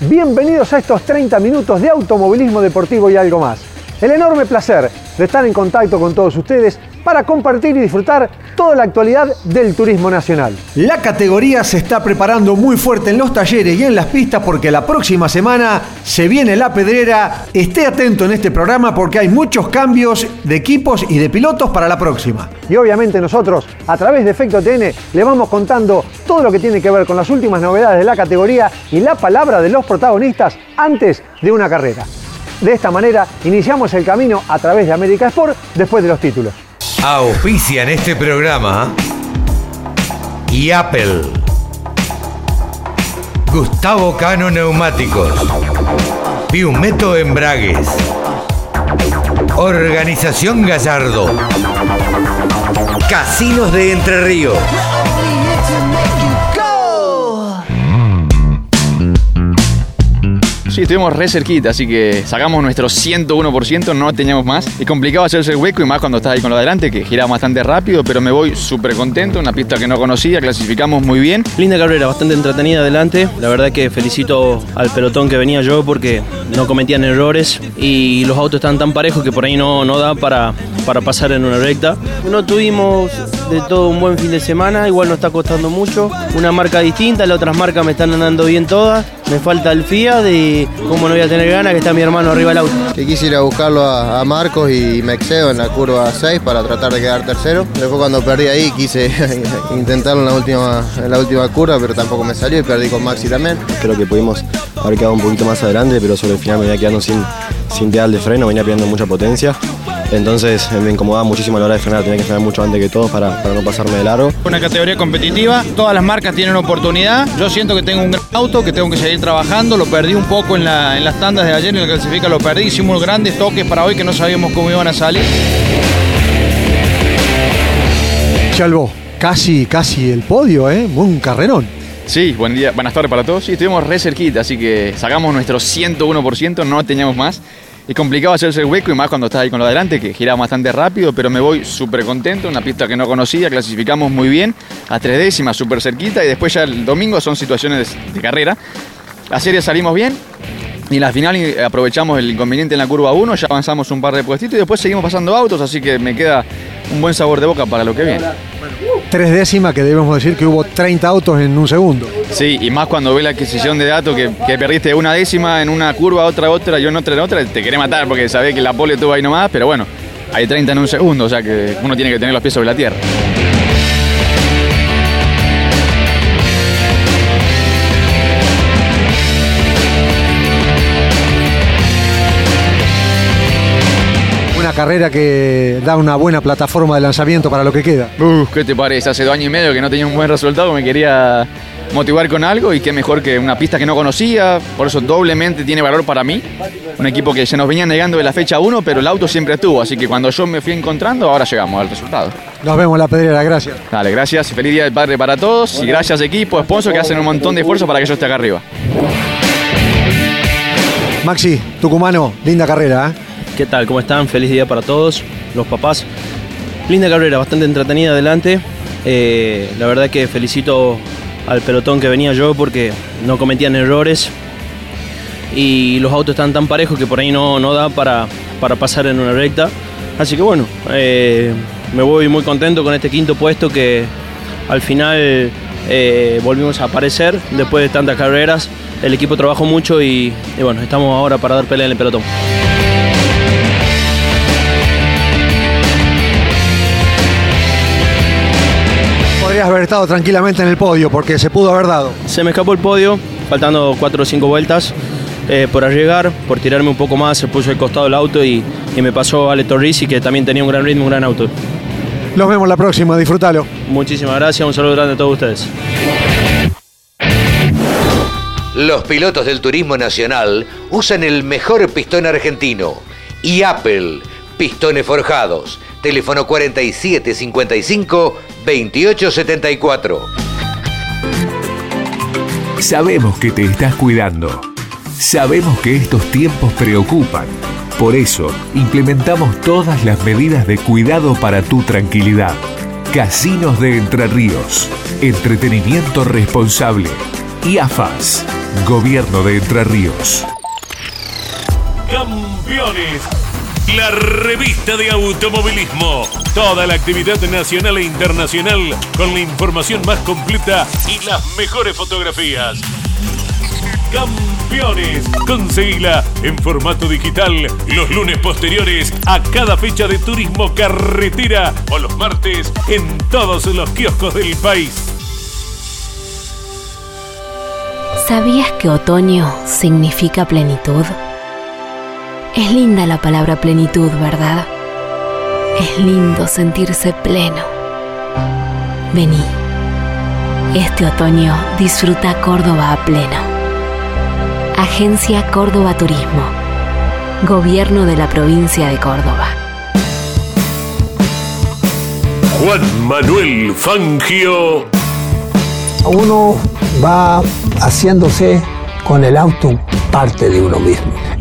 Bienvenidos a estos 30 minutos de automovilismo deportivo y algo más. El enorme placer de estar en contacto con todos ustedes para compartir y disfrutar toda la actualidad del turismo nacional. La categoría se está preparando muy fuerte en los talleres y en las pistas porque la próxima semana se viene la pedrera. Esté atento en este programa porque hay muchos cambios de equipos y de pilotos para la próxima. Y obviamente nosotros, a través de Efecto TN, le vamos contando todo lo que tiene que ver con las últimas novedades de la categoría y la palabra de los protagonistas antes de una carrera. De esta manera iniciamos el camino a través de América Sport después de los títulos. Auspician este programa y Apple. Gustavo Cano Neumáticos. Piumeto Embragues. Organización Gallardo. Casinos de Entre Ríos. Sí, estuvimos re cerquita, así que sacamos nuestro 101%, no teníamos más. Y complicado hacerse el hueco y más cuando estás ahí con lo de adelante, que giraba bastante rápido, pero me voy súper contento, una pista que no conocía, clasificamos muy bien. Linda carrera, bastante entretenida adelante. La verdad que felicito al pelotón que venía yo porque no cometían errores y los autos están tan parejos que por ahí no, no da para, para pasar en una recta. No tuvimos de todo un buen fin de semana, igual nos está costando mucho. Una marca distinta, las otras marcas me están andando bien todas. Me falta el Fiat y como no voy a tener ganas que está mi hermano arriba del auto. Que quise ir a buscarlo a, a Marcos y me excedo en la curva 6 para tratar de quedar tercero. Después cuando perdí ahí quise intentarlo en la última, en la última curva, pero tampoco me salió y perdí con Maxi también. Creo que pudimos haber quedado un poquito más adelante, pero sobre el final me venía quedando sin, sin pedal de freno, venía pidiendo mucha potencia. Entonces me incomodaba muchísimo a la hora de frenar, tenía que frenar mucho antes que todos para, para no pasarme de largo. Una categoría competitiva, todas las marcas tienen oportunidad. Yo siento que tengo un gran auto, que tengo que seguir trabajando. Lo perdí un poco en, la- en las tandas de ayer, en la clasifica lo perdí. Hicimos grandes toques para hoy que no sabíamos cómo iban a salir. Chalvo, casi, casi el podio, ¿eh? Un carrerón. Sí, buen día, buenas tardes para todos. Sí, estuvimos re cerquita, así que sacamos nuestro 101%, no teníamos más. Y complicado hacerse el hueco y más cuando estás ahí con lo de adelante, que giraba bastante rápido, pero me voy súper contento, una pista que no conocía, clasificamos muy bien, a tres décimas, súper cerquita, y después ya el domingo son situaciones de carrera. La serie salimos bien, y en la final aprovechamos el inconveniente en la curva 1, ya avanzamos un par de puestitos y después seguimos pasando autos, así que me queda un buen sabor de boca para lo que viene. Tres décimas que debemos decir que hubo 30 autos en un segundo. Sí, y más cuando ves la adquisición de datos que, que perdiste una décima en una curva, otra, otra, yo en otra, en otra, te querés matar porque sabés que la pole estuvo ahí nomás, pero bueno, hay 30 en un segundo, o sea que uno tiene que tener los pies sobre la tierra. Carrera que da una buena plataforma de lanzamiento para lo que queda. Uf, ¿qué te parece? Hace dos años y medio que no tenía un buen resultado, me quería motivar con algo y qué mejor que una pista que no conocía, por eso doblemente tiene valor para mí. Un equipo que se nos venía negando de la fecha 1, pero el auto siempre estuvo, así que cuando yo me fui encontrando, ahora llegamos al resultado. Nos vemos en la pedrera, gracias. Dale, gracias, feliz día del padre para todos y gracias equipo, sponsor que hacen un montón de esfuerzo para que yo esté acá arriba. Maxi, tucumano, linda carrera, ¿eh? ¿Qué tal? ¿Cómo están? Feliz día para todos, los papás. Linda carrera, bastante entretenida adelante. Eh, la verdad que felicito al pelotón que venía yo porque no cometían errores y los autos están tan parejos que por ahí no, no da para, para pasar en una recta. Así que bueno, eh, me voy muy contento con este quinto puesto que al final eh, volvimos a aparecer después de tantas carreras. El equipo trabajó mucho y, y bueno, estamos ahora para dar pelea en el pelotón. Haber estado tranquilamente en el podio porque se pudo haber dado. Se me escapó el podio, faltando 4 o 5 vueltas. eh, por llegar, por tirarme un poco más, se puso al costado el auto y, y me pasó Ale Torrisi, que también tenía un gran ritmo, un gran auto. Nos vemos la próxima, disfrútalo. Muchísimas gracias, un saludo grande a todos ustedes. Los pilotos del turismo nacional usan el mejor pistón argentino y Apple, pistones forjados. Teléfono 4755 2874. Sabemos que te estás cuidando. Sabemos que estos tiempos preocupan. Por eso, implementamos todas las medidas de cuidado para tu tranquilidad. Casinos de Entre Ríos. Entretenimiento responsable. Y. Gobierno de Entre Ríos. Campeones. La revista de automovilismo. Toda la actividad nacional e internacional con la información más completa y las mejores fotografías. Campeones. Conseguila en formato digital los lunes posteriores a cada fecha de turismo carretera o los martes en todos los kioscos del país. ¿Sabías que otoño significa plenitud? Es linda la palabra plenitud, ¿verdad? Es lindo sentirse pleno. Vení. Este otoño disfruta Córdoba a pleno. Agencia Córdoba Turismo. Gobierno de la provincia de Córdoba. Juan Manuel Fangio. Uno va haciéndose con el auto parte de uno mismo.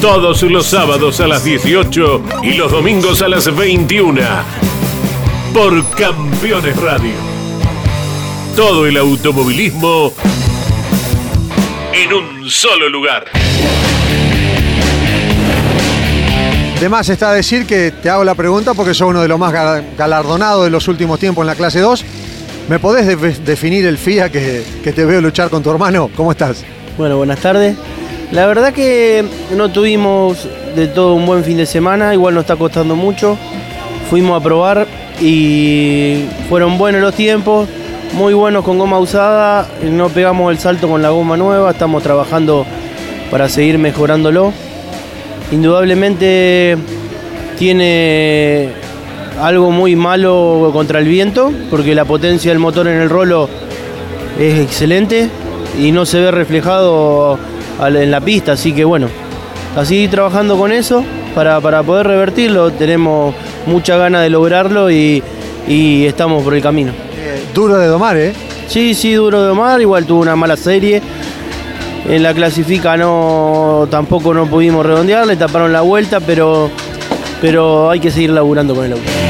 Todos los sábados a las 18 y los domingos a las 21. Por Campeones Radio. Todo el automovilismo en un solo lugar. De más está decir que te hago la pregunta porque sos uno de los más ga- galardonados de los últimos tiempos en la clase 2. ¿Me podés de- definir el FIA que, que te veo luchar con tu hermano? ¿Cómo estás? Bueno, buenas tardes. La verdad que no tuvimos de todo un buen fin de semana, igual nos está costando mucho. Fuimos a probar y fueron buenos los tiempos, muy buenos con goma usada, no pegamos el salto con la goma nueva, estamos trabajando para seguir mejorándolo. Indudablemente tiene algo muy malo contra el viento, porque la potencia del motor en el rolo es excelente y no se ve reflejado en la pista, así que bueno, así trabajando con eso para, para poder revertirlo, tenemos mucha ganas de lograrlo y, y estamos por el camino. Duro de domar, ¿eh? Sí, sí, duro de domar, igual tuvo una mala serie. En la clasifica no tampoco no pudimos redondear, le taparon la vuelta, pero, pero hay que seguir laburando con el auto.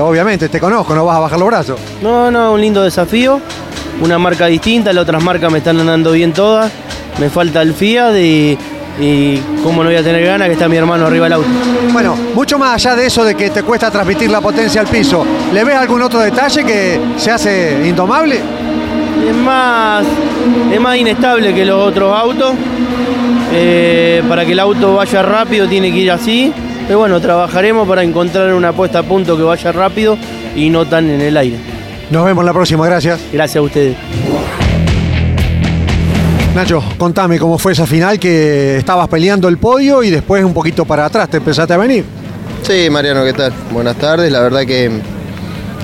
Obviamente, te conozco, no vas a bajar los brazos. No, no, un lindo desafío. Una marca distinta, las otras marcas me están andando bien todas. Me falta el Fiat y, y cómo no voy a tener ganas que está mi hermano arriba del auto. Bueno, mucho más allá de eso de que te cuesta transmitir la potencia al piso, ¿le ves algún otro detalle que se hace indomable? Es más, es más inestable que los otros autos. Eh, para que el auto vaya rápido tiene que ir así. Pero bueno, trabajaremos para encontrar una puesta a punto que vaya rápido y no tan en el aire. Nos vemos la próxima, gracias. Gracias a ustedes. Nacho, contame cómo fue esa final que estabas peleando el podio y después un poquito para atrás te empezaste a venir. Sí, Mariano, ¿qué tal? Buenas tardes. La verdad que,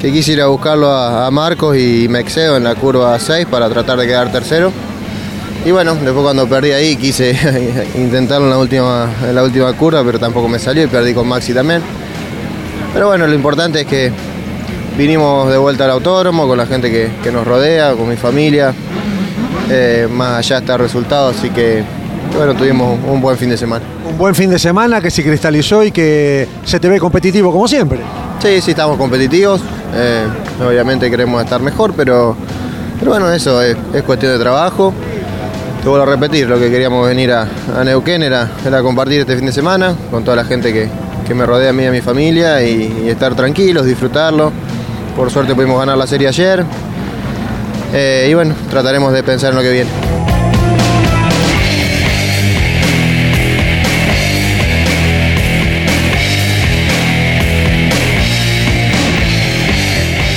que quise ir a buscarlo a, a Marcos y me excedo en la curva 6 para tratar de quedar tercero. Y bueno, después cuando perdí ahí quise intentarlo en la, última, en la última curva, pero tampoco me salió y perdí con Maxi también. Pero bueno, lo importante es que vinimos de vuelta al autódromo con la gente que, que nos rodea, con mi familia. Eh, más allá está el resultado, así que bueno, tuvimos un buen fin de semana. Un buen fin de semana que se cristalizó y que se te ve competitivo como siempre. Sí, sí, estamos competitivos. eh, obviamente queremos estar mejor, pero, pero bueno, eso es, es cuestión de trabajo. Te vuelvo a repetir, lo que queríamos venir a, a Neuquén era, era compartir este fin de semana con toda la gente que, que me rodea a mí y a mi familia y, y estar tranquilos, disfrutarlo. Por suerte pudimos ganar la serie ayer. Eh, y bueno, trataremos de pensar en lo que viene.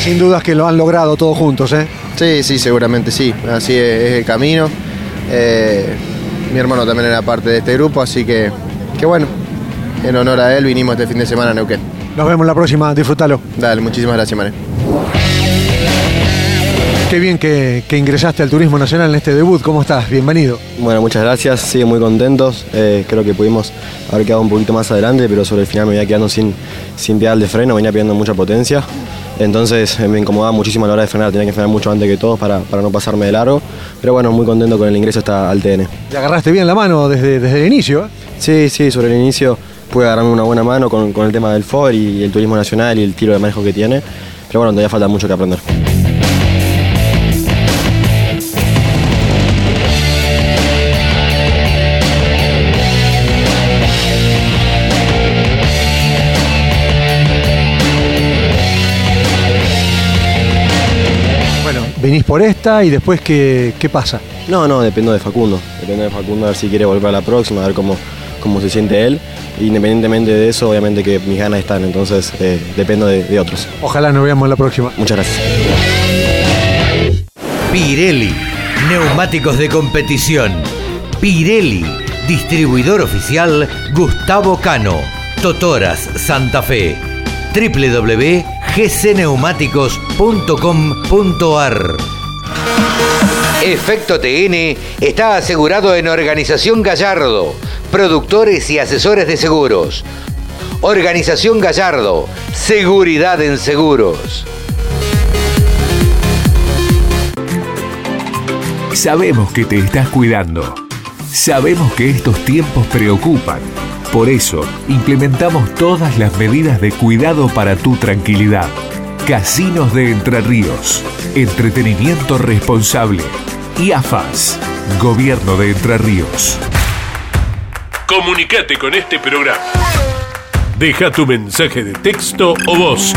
Sin dudas que lo han logrado todos juntos, ¿eh? Sí, sí, seguramente sí. Así es, es el camino. Eh, mi hermano también era parte de este grupo, así que, que bueno, en honor a él vinimos este fin de semana a Neuquén. Nos vemos la próxima, disfrútalo. Dale, muchísimas gracias, Mané. Qué bien que, que ingresaste al Turismo Nacional en este debut. ¿Cómo estás? Bienvenido. Bueno, muchas gracias, sí, muy contentos. Eh, creo que pudimos haber quedado un poquito más adelante, pero sobre el final me venía quedando sin, sin pedal de freno, venía pidiendo mucha potencia. Entonces eh, me incomodaba muchísimo a la hora de frenar, tenía que frenar mucho antes que todos para, para no pasarme de largo. Pero bueno, muy contento con el ingreso hasta al TN. Te agarraste bien la mano desde, desde el inicio, ¿eh? Sí, sí, sobre el inicio pude agarrarme una buena mano con, con el tema del FOR y el turismo nacional y el tiro de manejo que tiene. Pero bueno, todavía falta mucho que aprender. Venís por esta y después, ¿qué, qué pasa? No, no, dependo de Facundo. Depende de Facundo a ver si quiere volver a la próxima, a ver cómo, cómo se siente él. Independientemente de eso, obviamente que mis ganas están, entonces eh, dependo de, de otros. Ojalá nos veamos la próxima. Muchas gracias. Pirelli, neumáticos de competición. Pirelli, distribuidor oficial Gustavo Cano, Totoras, Santa Fe. www.gcneumáticos.com.ar Efecto TN está asegurado en Organización Gallardo, productores y asesores de seguros. Organización Gallardo, seguridad en seguros. Sabemos que te estás cuidando. Sabemos que estos tiempos preocupan. Por eso, implementamos todas las medidas de cuidado para tu tranquilidad. Casinos de Entre Ríos. Entretenimiento responsable. Y AFAS. Gobierno de Entre Ríos. Comunicate con este programa. Deja tu mensaje de texto o voz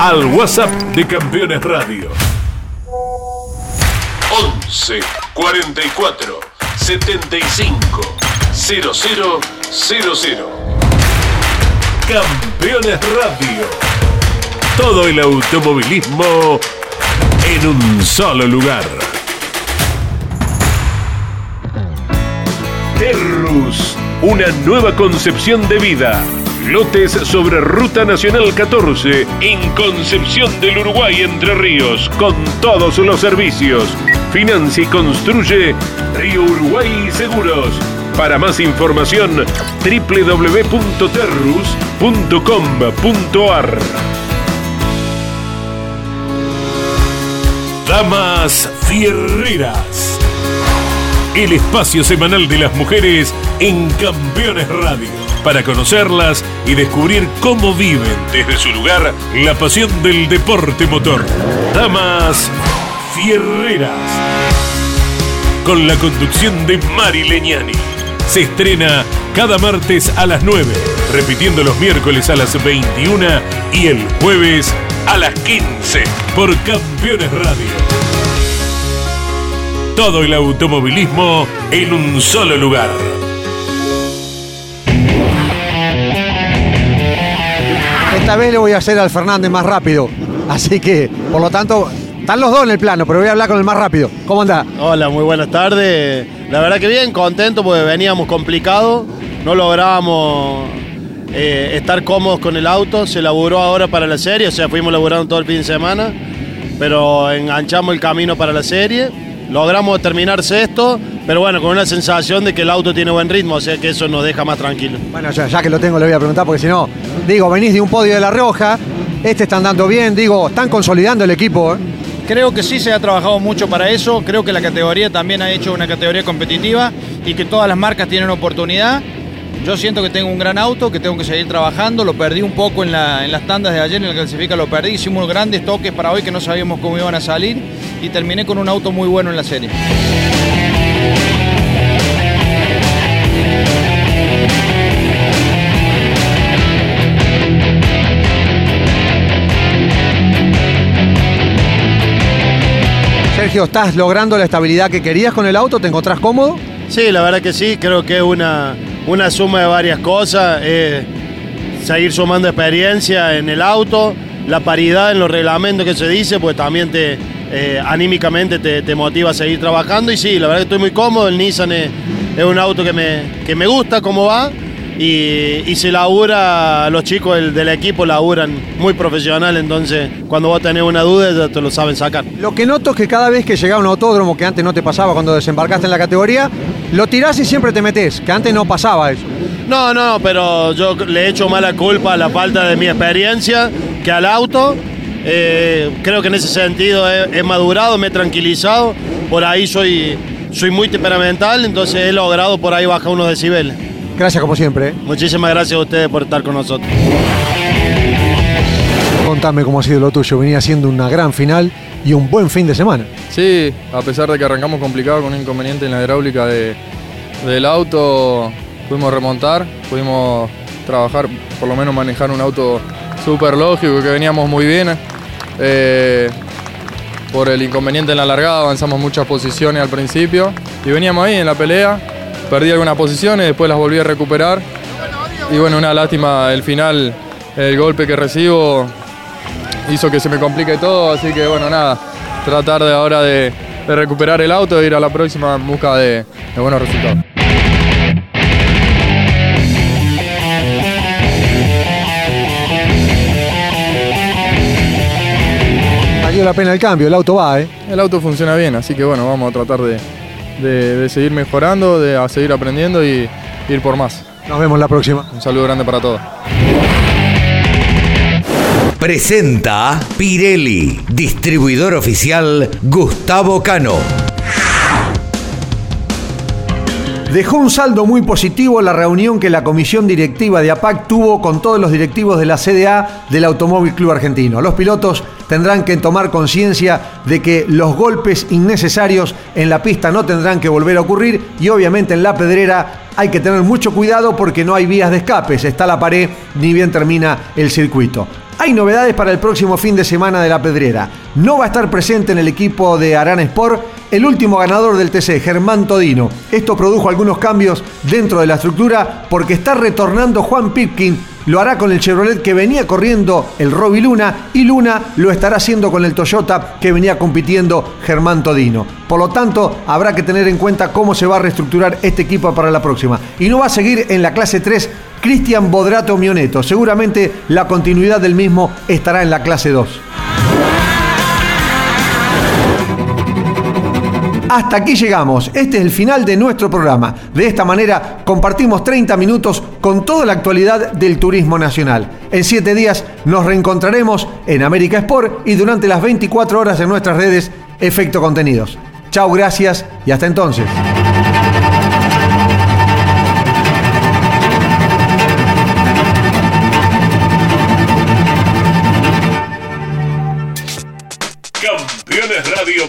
al WhatsApp de Campeones Radio. 11 44 75 00 00 Campeones Radio. Todo el automovilismo en un solo lugar. Terrus, una nueva concepción de vida. Lotes sobre Ruta Nacional 14 en Concepción del Uruguay Entre Ríos con todos los servicios. Financia y construye Río Uruguay Seguros. Para más información www.terrus.com.ar Damas Fierreras. El espacio semanal de las mujeres en Campeones Radio. Para conocerlas y descubrir cómo viven desde su lugar la pasión del deporte motor. Damas Fierreras. Con la conducción de Mari Leñani. Se estrena cada martes a las 9, repitiendo los miércoles a las 21 y el jueves a las 15 por Campeones Radio. Todo el automovilismo en un solo lugar. Esta vez le voy a hacer al Fernández más rápido. Así que, por lo tanto, están los dos en el plano, pero voy a hablar con el más rápido. ¿Cómo anda? Hola, muy buenas tardes. La verdad que bien, contento porque veníamos complicados, no lográbamos eh, estar cómodos con el auto, se laburó ahora para la serie, o sea, fuimos laburando todo el fin de semana, pero enganchamos el camino para la serie, logramos terminar sexto, pero bueno, con una sensación de que el auto tiene buen ritmo, o sea que eso nos deja más tranquilos. Bueno, ya, que lo tengo, le voy a preguntar, porque si no, digo, venís de un podio de La Rioja, este está andando bien, digo, están consolidando el equipo. ¿eh? Creo que sí se ha trabajado mucho para eso, creo que la categoría también ha hecho una categoría competitiva y que todas las marcas tienen oportunidad. Yo siento que tengo un gran auto, que tengo que seguir trabajando, lo perdí un poco en, la- en las tandas de ayer, en la clasifica lo perdí, hicimos grandes toques para hoy que no sabíamos cómo iban a salir y terminé con un auto muy bueno en la serie. Sergio, ¿estás logrando la estabilidad que querías con el auto? ¿Te encontrás cómodo? Sí, la verdad que sí, creo que es una, una suma de varias cosas. seguir sumando experiencia en el auto, la paridad en los reglamentos que se dice, pues también te eh, anímicamente te, te motiva a seguir trabajando. Y sí, la verdad que estoy muy cómodo. El Nissan es, es un auto que me, que me gusta cómo va. Y, y se labura, los chicos del, del equipo laburan muy profesional, entonces cuando vos tenés una duda ya te lo saben sacar. Lo que noto es que cada vez que llegaba un autódromo, que antes no te pasaba cuando desembarcaste en la categoría, lo tirás y siempre te metés, que antes no pasaba eso. No, no, pero yo le echo mala culpa a la falta de mi experiencia que al auto. Eh, creo que en ese sentido he, he madurado, me he tranquilizado. Por ahí soy, soy muy temperamental, entonces he logrado por ahí bajar unos decibeles. Gracias como siempre. ¿eh? Muchísimas gracias a ustedes por estar con nosotros. Contame cómo ha sido lo tuyo. Venía siendo una gran final y un buen fin de semana. Sí, a pesar de que arrancamos complicado con un inconveniente en la hidráulica de- del auto, pudimos remontar, pudimos trabajar, por lo menos manejar un auto súper lógico, que veníamos muy bien. Eh, por el inconveniente en la largada avanzamos muchas posiciones al principio y veníamos ahí en la pelea. Perdí algunas posiciones, después las volví a recuperar. Y bueno, una lástima el final, el golpe que recibo hizo que se me complique todo, así que bueno, nada, tratar de ahora de, recuperar el auto e ir a la próxima en busca de, de buenos resultados. Valió la pena el cambio, el auto va, ¿eh? El auto funciona bien, así que bueno, vamos a tratar de, de- de seguir mejorando, de a seguir aprendiendo y ir por más. Nos vemos la próxima. Un saludo grande para todos. Presenta Pirelli, distribuidor oficial Gustavo Cano. Dejó un saldo muy positivo la reunión que la comisión directiva de APAC tuvo con todos los directivos de la CDA del Automóvil Club Argentino. Los pilotos tendrán que tomar conciencia de que los golpes innecesarios en la pista no tendrán que volver a ocurrir y obviamente en la pedrera hay que tener mucho cuidado porque no hay vías de escapes, está la pared ni bien termina el circuito. Hay novedades para el próximo fin de semana de la Pedrera. No va a estar presente en el equipo de Arana Sport el último ganador del TC, Germán Todino. Esto produjo algunos cambios dentro de la estructura porque está retornando Juan Pipkin. Lo hará con el Chevrolet que venía corriendo el Roby Luna y Luna lo estará haciendo con el Toyota que venía compitiendo Germán Todino. Por lo tanto, habrá que tener en cuenta cómo se va a reestructurar este equipo para la próxima. Y no va a seguir en la clase 3 Cristian Bodrato Mioneto. Seguramente la continuidad del mismo estará en la clase 2. Hasta aquí llegamos. Este es el final de nuestro programa. De esta manera compartimos 30 minutos con toda la actualidad del turismo nacional. En 7 días nos reencontraremos en América Sport y durante las 24 horas en nuestras redes Efecto Contenidos. Chao, gracias y hasta entonces.